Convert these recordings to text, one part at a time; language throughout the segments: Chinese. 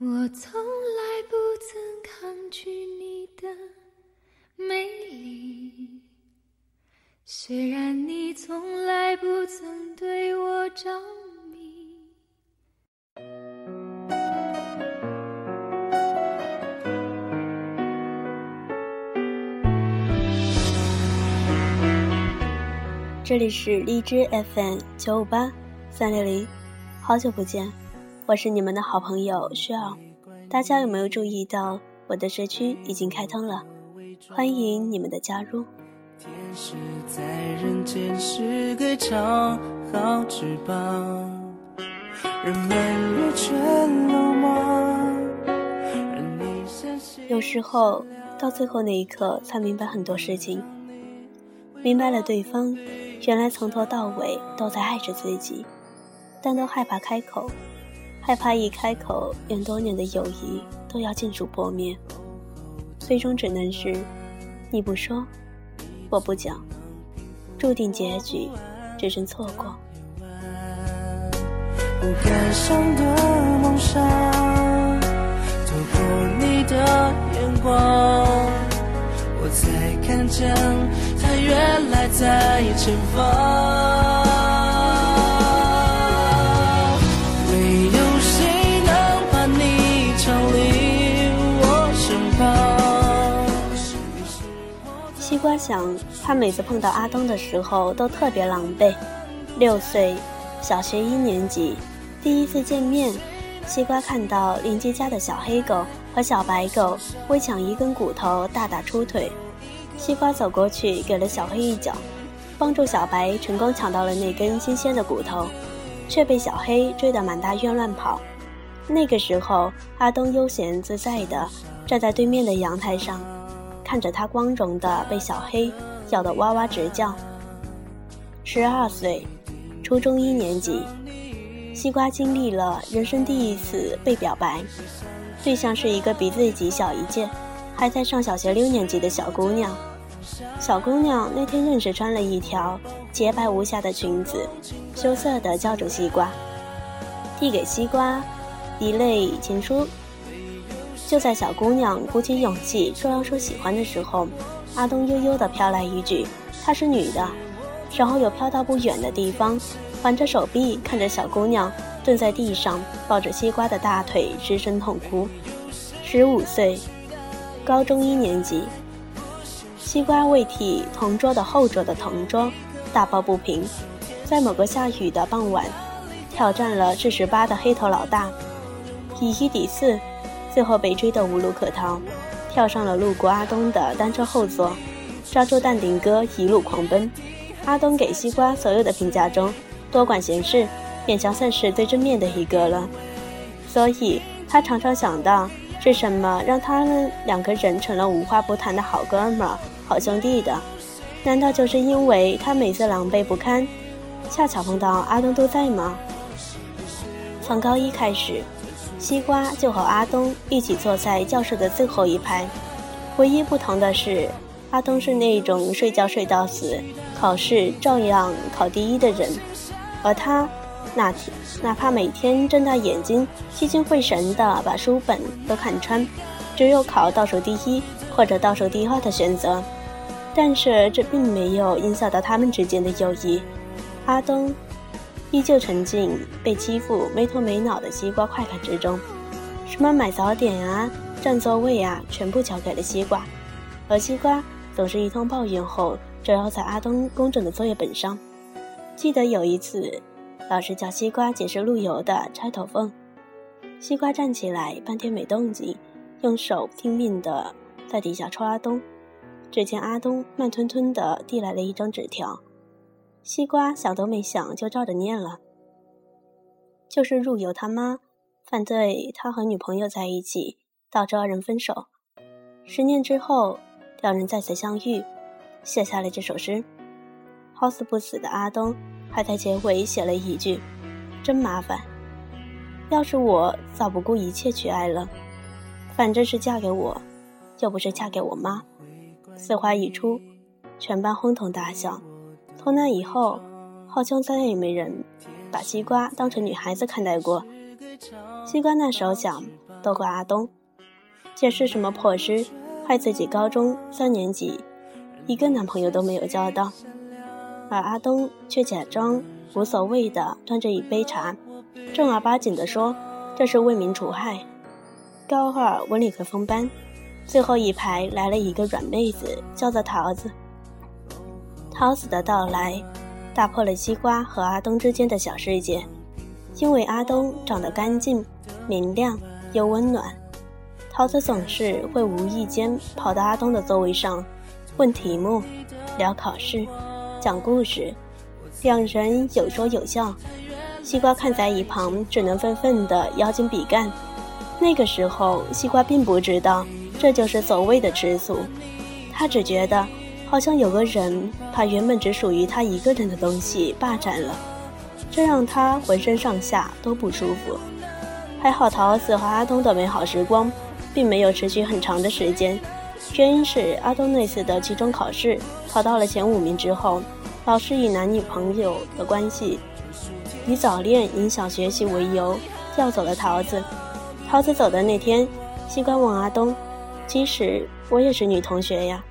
我从来不曾抗拒你的美丽，虽然你从来不曾对我着迷。这里是荔枝 FM 九五八三六零，好久不见，我是你们的好朋友薛儿。大家有没有注意到我的社区已经开通了？欢迎你们的加入。天使在人间是个长好翅膀，人们有时候到最后那一刻才明白很多事情，明白了对方原来从头到尾都在爱着自己，但都害怕开口，害怕一开口，愿多年的友谊都要尽数破灭，最终只能是你不说，我不讲，注定结局只剩错过。不敢想的梦想，透过你的眼光，我才看见它原来在前方。想，他每次碰到阿东的时候都特别狼狈。六岁，小学一年级，第一次见面，西瓜看到邻居家的小黑狗和小白狗为抢一根骨头大打出腿，西瓜走过去给了小黑一脚，帮助小白成功抢到了那根新鲜的骨头，却被小黑追得满大院乱跑。那个时候，阿东悠闲自在地站在对面的阳台上。看着他光荣的被小黑咬得哇哇直叫。十二岁，初中一年级，西瓜经历了人生第一次被表白，对象是一个比自己小一届，还在上小学六年级的小姑娘。小姑娘那天硬是穿了一条洁白无瑕的裙子，羞涩地叫住西瓜，递给西瓜一类情书。就在小姑娘鼓起勇气说要说喜欢的时候，阿东悠悠地飘来一句：“她是女的。”然后又飘到不远的地方，环着手臂看着小姑娘蹲在地上抱着西瓜的大腿失声痛哭。十五岁，高中一年级，西瓜为替同桌的后桌的同桌大抱不平，在某个下雨的傍晚，挑战了至十八的黑头老大，以一敌四。最后被追得无路可逃，跳上了路过阿东的单车后座，抓住淡定哥一路狂奔。阿东给西瓜所有的评价中，多管闲事，勉强算是最正面的一个了。所以他常常想到，是什么让他们两个人成了无话不谈的好哥们、好兄弟的？难道就是因为他每次狼狈不堪，恰巧碰到阿东都在吗？从高一开始。西瓜就和阿东一起坐在教室的最后一排，唯一不同的是，阿东是那种睡觉睡到死，考试照样考第一的人，而他，那天哪怕每天睁大眼睛聚精会神地把书本都看穿，只有考倒数第一或者倒数第二的选择。但是这并没有影响到他们之间的友谊，阿东。依旧沉浸被欺负没头没脑的西瓜快感之中，什么买早点啊、占座位啊，全部交给了西瓜。而西瓜总是一通抱怨后，折腰在阿东工整的作业本上。记得有一次，老师叫西瓜解释路由的插头缝，西瓜站起来半天没动静，用手拼命的在底下戳阿东。只见阿东慢吞吞的递来了一张纸条。西瓜想都没想就照着念了，就是入游他妈反对他和女朋友在一起，导致二人分手。十年之后，两人再次相遇，写下了这首诗。好死不死的阿东还在结尾写了一句：“真麻烦，要是我早不顾一切去爱了，反正是嫁给我，又不是嫁给我妈。”此话一出，全班哄堂大笑。从那以后，好像再也没人把西瓜当成女孩子看待过。西瓜那时候想，都怪阿东，解释什么破事，害自己高中三年级一个男朋友都没有交到，而阿东却假装无所谓的端着一杯茶，正儿八经的说这是为民除害。高二文理科分班，最后一排来了一个软妹子，叫做桃子。桃子的到来，打破了西瓜和阿东之间的小世界，因为阿东长得干净。明亮又温暖，桃子总是会无意间跑到阿东的座位上，问题目，聊考试，讲故事，两人有说有笑。西瓜看在一旁，只能愤愤地咬紧笔干。那个时候，西瓜并不知道这就是所谓的吃醋，他只觉得好像有个人把原本只属于他一个人的东西霸占了，这让他浑身上下都不舒服。还好，桃子和阿东的美好时光并没有持续很长的时间。原因是阿东那次的期中考试考到了前五名之后，老师以男女朋友的关系，以早恋影响学习为由调走了桃子。桃子走的那天，西瓜问阿东：“其实我也是女同学呀，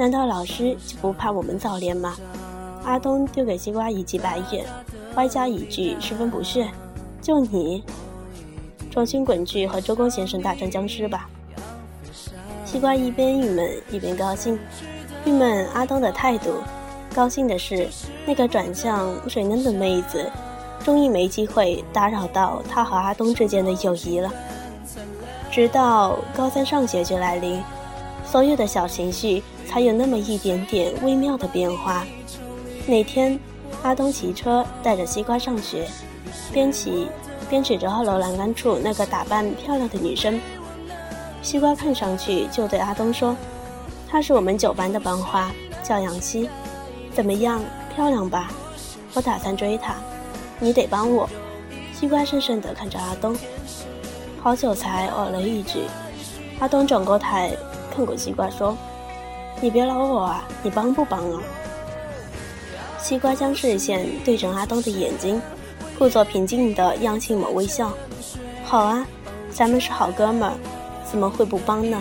难道老师就不怕我们早恋吗？”阿东丢给西瓜一记白眼，外加一句十分不屑：“就你。”重新滚去和周公先生大战僵尸吧！西瓜一边郁闷一边高兴，郁闷阿东的态度，高兴的是那个转向水嫩的妹子，终于没机会打扰到他和阿东之间的友谊了。直到高三上学期来临，所有的小情绪才有那么一点点微妙的变化。那天，阿东骑车带着西瓜上学，边骑。边指着二楼栏杆处那个打扮漂亮的女生，西瓜看上去就对阿东说：“她是我们九班的班花，叫杨希，怎么样，漂亮吧？我打算追她，你得帮我。”西瓜深深地看着阿东，好久才哦了一句。阿东转过头看过西瓜说：“你别挠我啊，你帮不帮啊？”西瓜将视线对准阿东的眼睛。故作平静的扬起抹微笑，好啊，咱们是好哥们儿，怎么会不帮呢？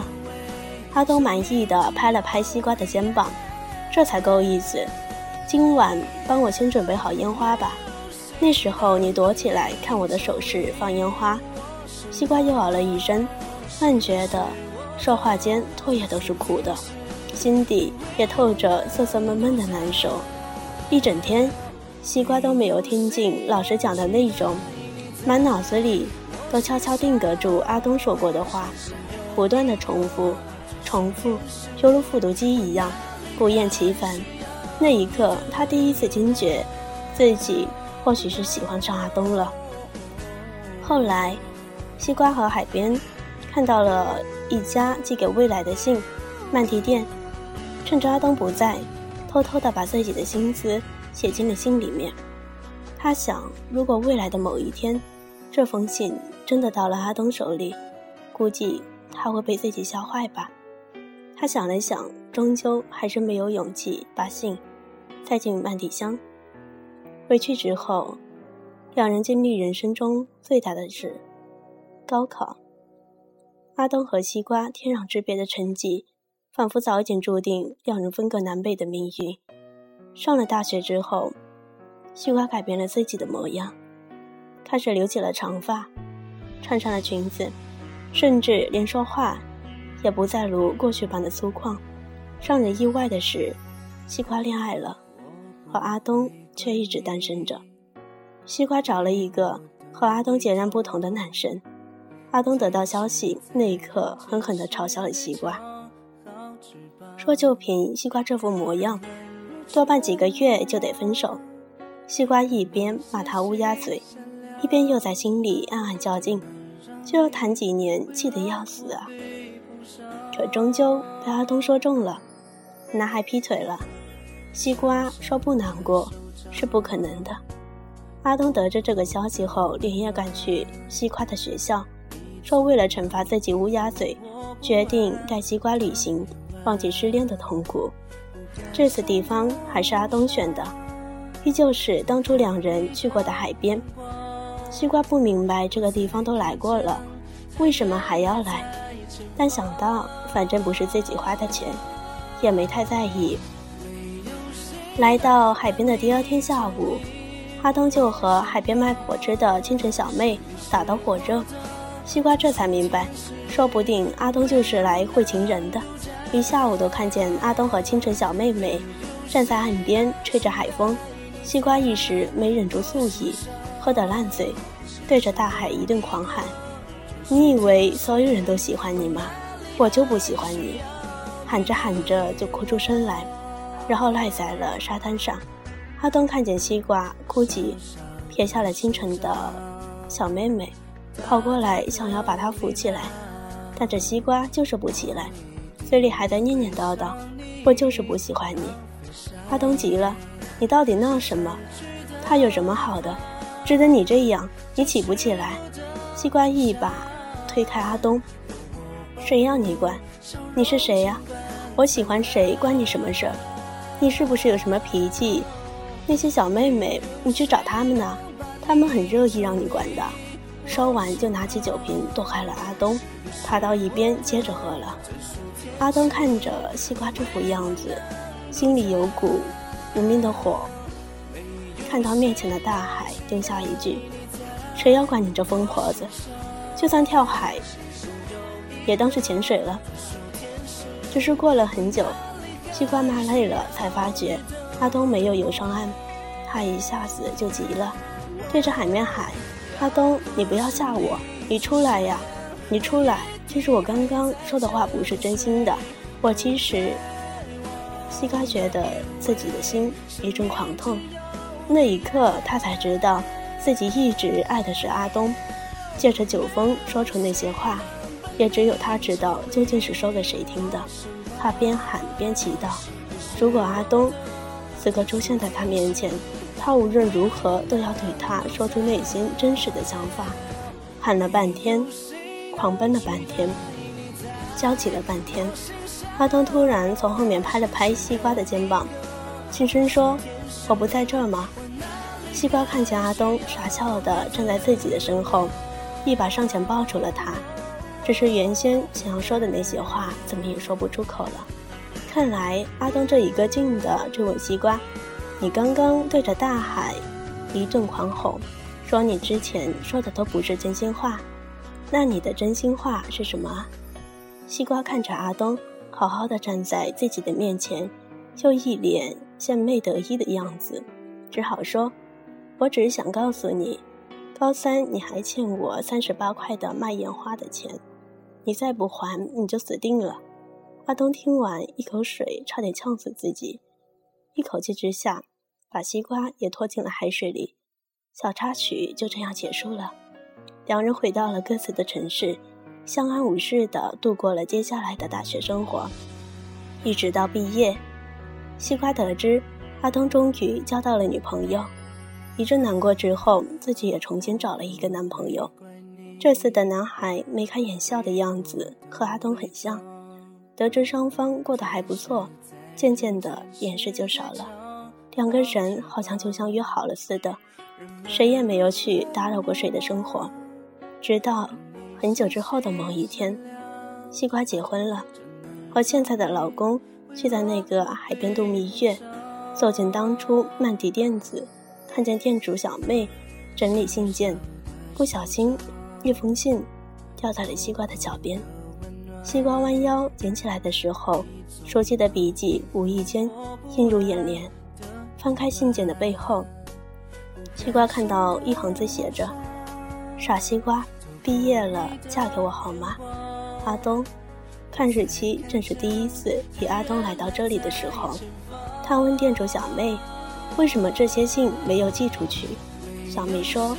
阿东满意的拍了拍西瓜的肩膀，这才够意思。今晚帮我先准备好烟花吧，那时候你躲起来看我的手势放烟花。西瓜又哦了一声，暗觉得说话间唾液都是苦的，心底也透着涩涩闷闷的难受，一整天。西瓜都没有听进老师讲的内容，满脑子里都悄悄定格住阿东说过的话，不断的重复，重复，犹如复读机一样，不厌其烦。那一刻，他第一次惊觉，自己或许是喜欢上阿东了。后来，西瓜和海边看到了一家寄给未来的信，曼提店，趁着阿东不在，偷偷的把自己的心思。写进了信里面。他想，如果未来的某一天，这封信真的到了阿东手里，估计他会被自己笑坏吧。他想了想，终究还是没有勇气把信塞进曼迪箱。回去之后，两人经历人生中最大的事——高考。阿东和西瓜天壤之别的成绩，仿佛早已经注定两人分隔南北的命运。上了大学之后，西瓜改变了自己的模样，开始留起了长发，穿上了裙子，甚至连说话也不再如过去般的粗犷。让人意外的是，西瓜恋爱了，而阿东却一直单身着。西瓜找了一个和阿东截然不同的男生。阿东得到消息那一刻，狠狠地嘲笑了西瓜，说就凭西瓜这副模样。多半几个月就得分手，西瓜一边骂他乌鸦嘴，一边又在心里暗暗较劲，就要谈几年，气得要死啊！可终究被阿东说中了，男孩劈腿了。西瓜说不难过是不可能的。阿东得知这个消息后，连夜赶去西瓜的学校，说为了惩罚自己乌鸦嘴，决定带西瓜旅行，忘记失恋的痛苦。这次地方还是阿东选的，依旧是当初两人去过的海边。西瓜不明白这个地方都来过了，为什么还要来？但想到反正不是自己花的钱，也没太在意。来到海边的第二天下午，阿东就和海边卖果汁的清晨小妹打得火热。西瓜这才明白，说不定阿东就是来会情人的。一下午都看见阿东和清晨小妹妹站在岸边吹着海风，西瓜一时没忍住醋意。喝得烂醉，对着大海一顿狂喊：“你以为所有人都喜欢你吗？我就不喜欢你！”喊着喊着就哭出声来，然后赖在了沙滩上。阿东看见西瓜哭泣，撇下了清晨的小妹妹，跑过来想要把她扶起来，但这西瓜就是不起来，嘴里还在念念叨叨：“我就是不喜欢你。”阿东急了：“你到底闹什么？他有什么好的？”值得你这样，你起不起来。西瓜一把推开阿东，谁要你管？你是谁呀？我喜欢谁关你什么事儿？你是不是有什么脾气？那些小妹妹，你去找他们呢，他们很乐意让你管的。说完就拿起酒瓶躲开了阿东，爬到一边接着喝了。阿东看着西瓜这副样子，心里有股无名的火。看到面前的大海，丢下一句：“谁要管你这疯婆子？就算跳海，也当是潜水了。”只是过了很久，西瓜骂累了，才发觉阿东没有游上岸，他一下子就急了，对着海面喊：“阿东，你不要吓我！你出来呀！你出来！其实我刚刚说的话不是真心的，我其实……”西瓜觉得自己的心一阵狂痛。那一刻，他才知道自己一直爱的是阿东。借着酒疯说出那些话，也只有他知道究竟是说给谁听的。他边喊边祈祷：如果阿东此刻出现在他面前，他无论如何都要对他说出内心真实的想法。喊了半天，狂奔了半天，焦急了半天，阿东突然从后面拍了拍西瓜的肩膀，轻声说：“我不在这儿吗？”西瓜看见阿东傻笑的站在自己的身后，一把上前抱住了他。只是原先想要说的那些话，怎么也说不出口了。看来阿东这一个劲的追问西瓜：“你刚刚对着大海一顿狂吼，说你之前说的都不是真心话，那你的真心话是什么？”西瓜看着阿东好好的站在自己的面前，就一脸献媚得意的样子，只好说。我只是想告诉你，高三你还欠我三十八块的卖烟花的钱，你再不还你就死定了。阿东听完，一口水差点呛死自己，一口气之下把西瓜也拖进了海水里。小插曲就这样结束了，两人回到了各自的城市，相安无事的度过了接下来的大学生活，一直到毕业。西瓜得知阿东终于交到了女朋友。一阵难过之后，自己也重新找了一个男朋友。这次的男孩眉开眼笑的样子和阿东很像。得知双方过得还不错，渐渐的掩饰就少了。两个人好像就像约好了似的，谁也没有去打扰过谁的生活。直到很久之后的某一天，西瓜结婚了，和现在的老公去在那个海边度蜜月，走进当初曼迪店子。看见店主小妹整理信件，不小心一封信掉在了西瓜的脚边。西瓜弯腰捡起来的时候，熟悉的笔迹无意间映入眼帘。翻开信件的背后，西瓜看到一行字写着：“傻西瓜，毕业了，嫁给我好吗？”阿东。看日期，正是第一次与阿东来到这里的时候。他问店主小妹。为什么这些信没有寄出去？小妹说：“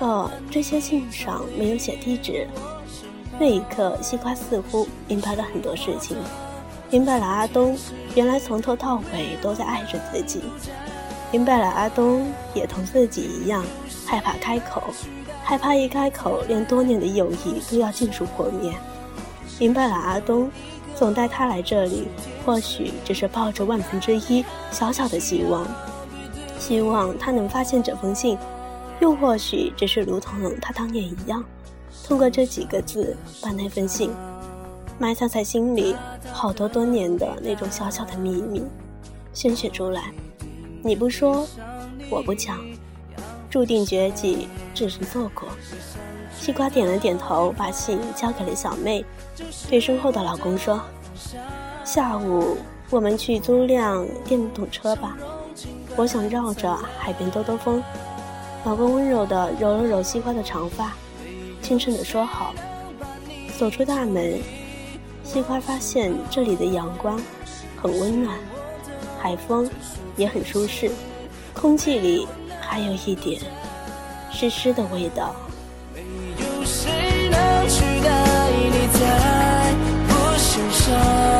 哦，这些信上没有写地址。”那一刻，西瓜似乎明白了很多事情，明白了阿东原来从头到尾都在爱着自己，明白了阿东也同自己一样害怕开口，害怕一开口，连多年的友谊都要尽数破灭。明白了阿东总带他来这里，或许只是抱着万分之一小小的希望。希望他能发现这封信，又或许只是如同他当年一样，通过这几个字把那份信埋藏在心里好多多年的那种小小的秘密宣泄出来。你不说，我不讲，注定绝迹，只是错过。西瓜点了点头，把信交给了小妹，对身后的老公说：“下午我们去租辆电动车吧，我想绕着海边兜兜风。”老公温柔地揉了揉西瓜的长发，轻声地说：“好。”走出大门，杏花发现这里的阳光很温暖，海风也很舒适，空气里还有一点湿湿的味道。没有谁能取代你在我上。